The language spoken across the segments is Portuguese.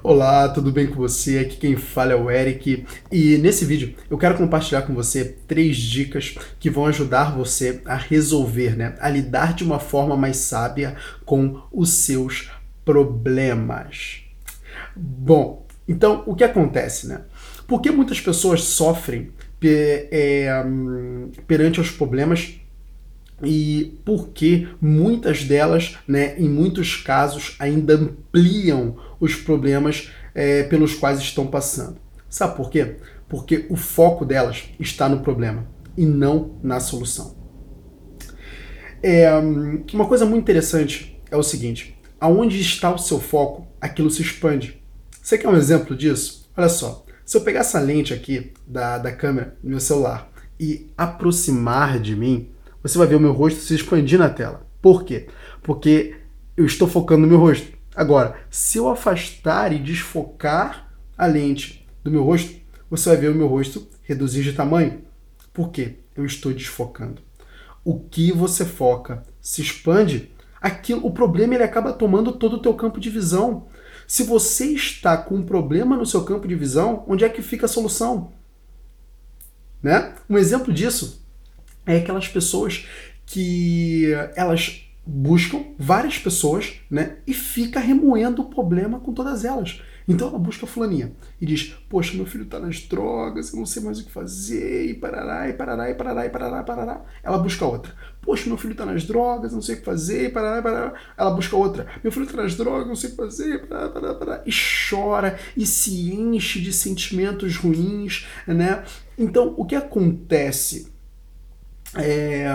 Olá, tudo bem com você? Aqui quem fala é o Eric e nesse vídeo eu quero compartilhar com você três dicas que vão ajudar você a resolver, né, a lidar de uma forma mais sábia com os seus problemas. Bom, então o que acontece, né? Por que muitas pessoas sofrem é, perante os problemas e porque muitas delas, né, em muitos casos, ainda ampliam os problemas é, pelos quais estão passando. Sabe por quê? Porque o foco delas está no problema e não na solução. É, uma coisa muito interessante é o seguinte: aonde está o seu foco, aquilo se expande. Você quer um exemplo disso? Olha só, se eu pegar essa lente aqui da, da câmera no meu celular e aproximar de mim, você vai ver o meu rosto se expandir na tela. Por quê? Porque eu estou focando no meu rosto. Agora, se eu afastar e desfocar a lente do meu rosto, você vai ver o meu rosto reduzir de tamanho. Por quê? Eu estou desfocando. O que você foca se expande, aquilo, o problema ele acaba tomando todo o teu campo de visão. Se você está com um problema no seu campo de visão, onde é que fica a solução? Né? Um exemplo disso é aquelas pessoas que elas buscam várias pessoas, né, e fica remoendo o problema com todas elas. Então ela busca a fulaninha e diz: Poxa, meu filho tá nas drogas, eu não sei mais o que fazer, e parará, e parará, e parará, e parará, parará. Ela busca outra. Poxa, meu filho tá nas drogas, não sei o que fazer, e parará, e parará. Ela busca outra. Meu filho tá nas drogas, não sei o que fazer, e parará, parará, parará. E chora e se enche de sentimentos ruins, né? Então o que acontece? É,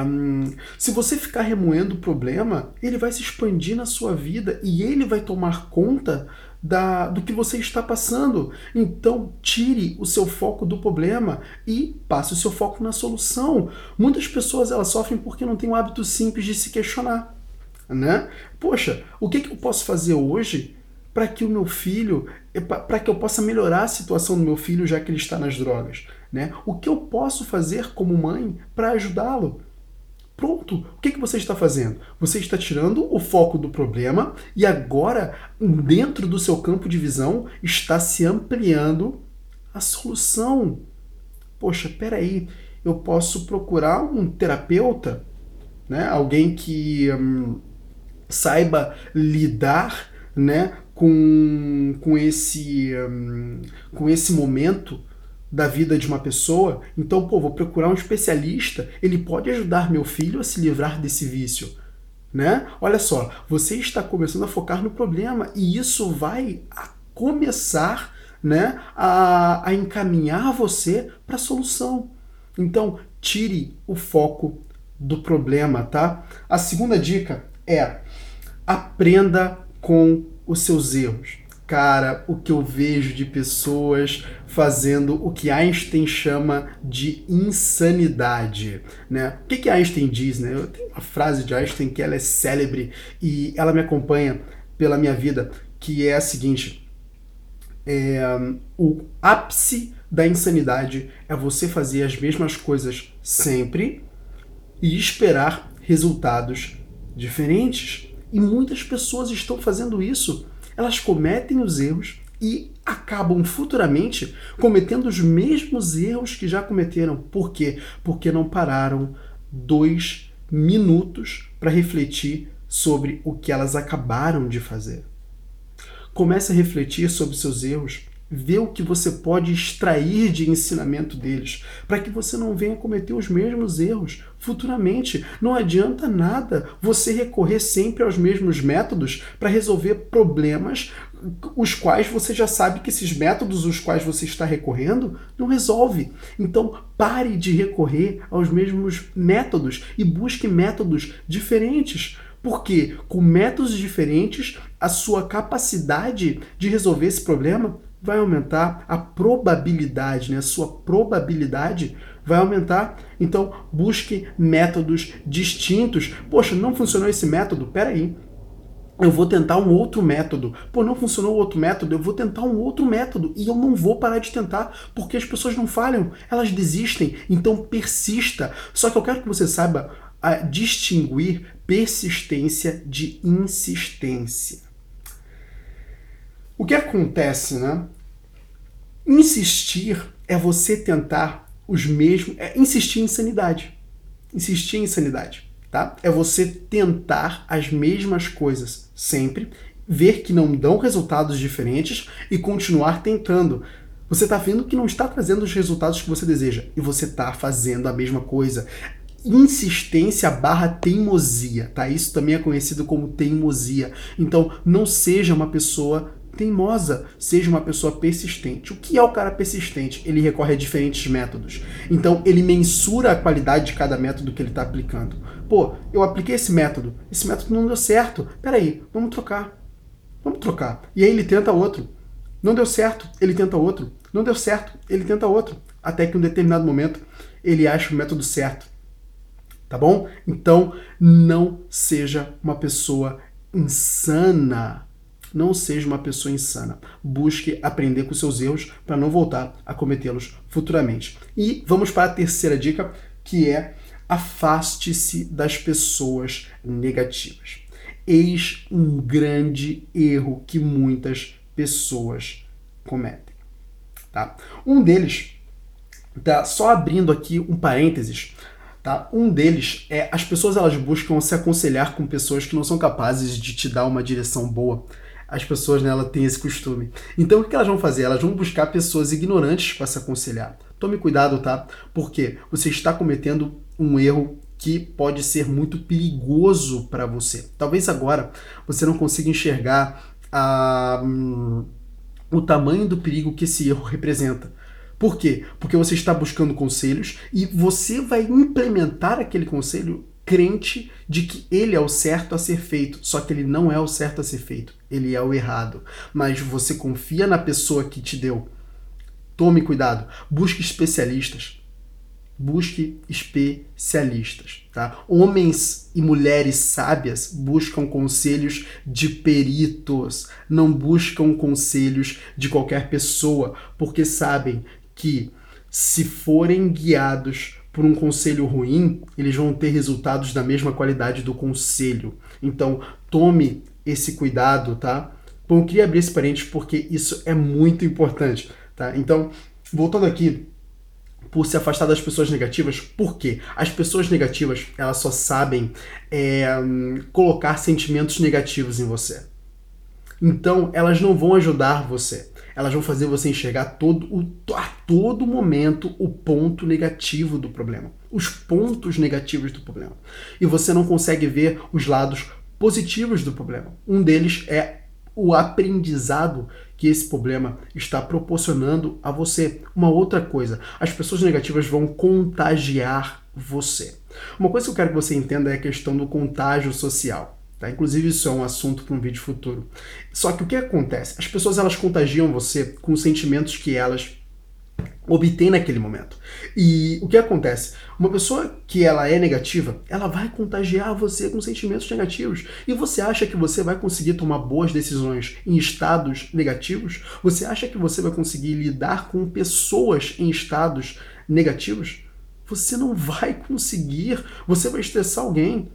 se você ficar remoendo o problema, ele vai se expandir na sua vida e ele vai tomar conta da, do que você está passando. Então, tire o seu foco do problema e passe o seu foco na solução. Muitas pessoas elas sofrem porque não têm o hábito simples de se questionar. Né? Poxa, o que, que eu posso fazer hoje para que o meu filho, para que eu possa melhorar a situação do meu filho já que ele está nas drogas? Né? O que eu posso fazer como mãe para ajudá-lo? Pronto, o que, que você está fazendo? Você está tirando o foco do problema e agora, dentro do seu campo de visão, está se ampliando a solução. Poxa, peraí, eu posso procurar um terapeuta, né? alguém que hum, saiba lidar né? com, com, esse, hum, com esse momento da vida de uma pessoa, então, pô, vou procurar um especialista, ele pode ajudar meu filho a se livrar desse vício. Né? Olha só, você está começando a focar no problema e isso vai começar né, a, a encaminhar você para a solução. Então, tire o foco do problema, tá? A segunda dica é aprenda com os seus erros cara, o que eu vejo de pessoas fazendo o que Einstein chama de insanidade, né? O que, que Einstein diz, né? Eu tenho uma frase de Einstein que ela é célebre e ela me acompanha pela minha vida, que é a seguinte: é, o ápice da insanidade é você fazer as mesmas coisas sempre e esperar resultados diferentes. E muitas pessoas estão fazendo isso elas cometem os erros e acabam futuramente cometendo os mesmos erros que já cometeram. Por quê? Porque não pararam dois minutos para refletir sobre o que elas acabaram de fazer. Comece a refletir sobre seus erros Vê o que você pode extrair de ensinamento deles, para que você não venha cometer os mesmos erros futuramente. Não adianta nada você recorrer sempre aos mesmos métodos para resolver problemas os quais você já sabe que esses métodos os quais você está recorrendo não resolve. Então pare de recorrer aos mesmos métodos e busque métodos diferentes. Porque com métodos diferentes, a sua capacidade de resolver esse problema vai aumentar a probabilidade, né? A sua probabilidade vai aumentar. Então, busque métodos distintos. Poxa, não funcionou esse método? Peraí. Eu vou tentar um outro método. Pô, não funcionou o outro método, eu vou tentar um outro método. E eu não vou parar de tentar, porque as pessoas não falham, elas desistem. Então persista. Só que eu quero que você saiba a distinguir persistência de insistência. O que acontece, né? Insistir é você tentar os mesmos. É insistir em sanidade. Insistir em sanidade, tá? É você tentar as mesmas coisas sempre, ver que não dão resultados diferentes e continuar tentando. Você está vendo que não está trazendo os resultados que você deseja e você está fazendo a mesma coisa. Insistência barra teimosia, tá? Isso também é conhecido como teimosia. Então, não seja uma pessoa teimosa, seja uma pessoa persistente. O que é o cara persistente? Ele recorre a diferentes métodos. Então, ele mensura a qualidade de cada método que ele está aplicando. Pô, eu apliquei esse método, esse método não deu certo. Peraí, vamos trocar. Vamos trocar. E aí ele tenta outro. Não deu certo, ele tenta outro. Não deu certo, ele tenta outro. Até que em um determinado momento ele acha o método certo. Tá bom? Então, não seja uma pessoa insana não seja uma pessoa insana. Busque aprender com seus erros para não voltar a cometê-los futuramente. E vamos para a terceira dica, que é afaste-se das pessoas negativas. Eis um grande erro que muitas pessoas cometem. Tá? Um deles, tá? só abrindo aqui um parênteses, Tá? Um deles é as pessoas elas buscam se aconselhar com pessoas que não são capazes de te dar uma direção boa as pessoas nela né, têm esse costume. Então o que elas vão fazer? Elas vão buscar pessoas ignorantes para se aconselhar. Tome cuidado, tá? Porque você está cometendo um erro que pode ser muito perigoso para você. Talvez agora você não consiga enxergar a, hum, o tamanho do perigo que esse erro representa. Por quê? Porque você está buscando conselhos e você vai implementar aquele conselho crente de que ele é o certo a ser feito, só que ele não é o certo a ser feito, ele é o errado. Mas você confia na pessoa que te deu. Tome cuidado, busque especialistas. Busque especialistas, tá? Homens e mulheres sábias buscam conselhos de peritos, não buscam conselhos de qualquer pessoa, porque sabem que se forem guiados por um conselho ruim, eles vão ter resultados da mesma qualidade do conselho. Então, tome esse cuidado, tá? Bom, eu queria abrir esse parênteses porque isso é muito importante, tá? Então, voltando aqui, por se afastar das pessoas negativas, por quê? As pessoas negativas, elas só sabem é, colocar sentimentos negativos em você. Então, elas não vão ajudar você elas vão fazer você enxergar todo, o, a todo momento o ponto negativo do problema, os pontos negativos do problema. E você não consegue ver os lados positivos do problema. Um deles é o aprendizado que esse problema está proporcionando a você. Uma outra coisa, as pessoas negativas vão contagiar você. Uma coisa que eu quero que você entenda é a questão do contágio social. Tá? Inclusive, isso é um assunto para um vídeo futuro. Só que o que acontece? As pessoas elas contagiam você com sentimentos que elas obtêm naquele momento. E o que acontece? Uma pessoa que ela é negativa, ela vai contagiar você com sentimentos negativos. E você acha que você vai conseguir tomar boas decisões em estados negativos? Você acha que você vai conseguir lidar com pessoas em estados negativos? Você não vai conseguir. Você vai estressar alguém.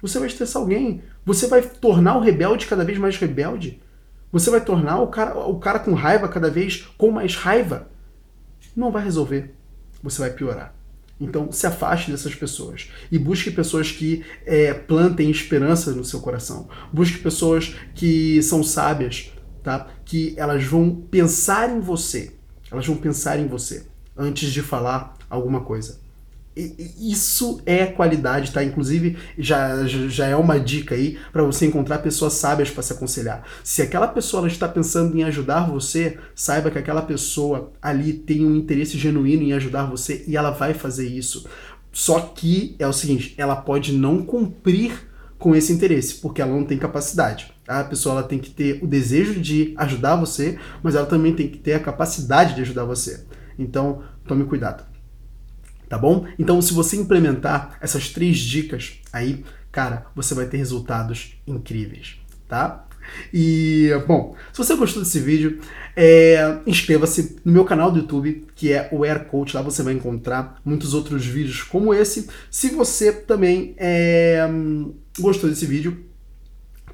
Você vai estressar alguém. Você vai tornar o rebelde cada vez mais rebelde. Você vai tornar o cara, o cara com raiva cada vez com mais raiva. Não vai resolver. Você vai piorar. Então, se afaste dessas pessoas e busque pessoas que é, plantem esperança no seu coração. Busque pessoas que são sábias, tá? Que elas vão pensar em você. Elas vão pensar em você antes de falar alguma coisa isso é qualidade, tá? Inclusive, já, já é uma dica aí para você encontrar pessoas sábias para se aconselhar. Se aquela pessoa está pensando em ajudar você, saiba que aquela pessoa ali tem um interesse genuíno em ajudar você e ela vai fazer isso. Só que é o seguinte, ela pode não cumprir com esse interesse, porque ela não tem capacidade. A pessoa ela tem que ter o desejo de ajudar você, mas ela também tem que ter a capacidade de ajudar você. Então, tome cuidado tá bom? Então, se você implementar essas três dicas aí, cara, você vai ter resultados incríveis, tá? E, bom, se você gostou desse vídeo, é, inscreva-se no meu canal do YouTube, que é o Air Coach. Lá você vai encontrar muitos outros vídeos como esse. Se você também é, gostou desse vídeo,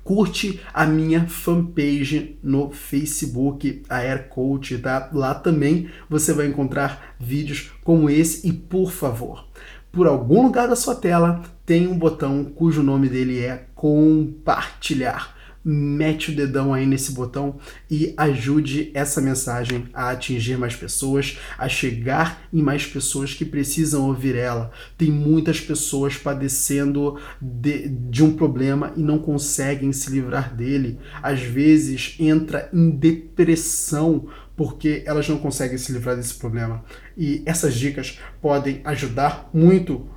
curte a minha fanpage no Facebook, a Air Coach, tá? Lá também você vai encontrar vídeos como esse e por favor, por algum lugar da sua tela tem um botão cujo nome dele é compartilhar mete o dedão aí nesse botão e ajude essa mensagem a atingir mais pessoas, a chegar em mais pessoas que precisam ouvir ela. Tem muitas pessoas padecendo de, de um problema e não conseguem se livrar dele. Às vezes entra em depressão porque elas não conseguem se livrar desse problema. E essas dicas podem ajudar muito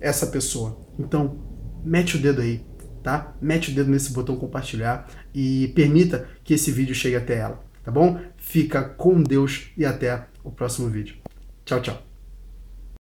essa pessoa. Então, mete o dedo aí, tá? Mete o dedo nesse botão compartilhar e permita que esse vídeo chegue até ela, tá bom? Fica com Deus e até o próximo vídeo. Tchau, tchau.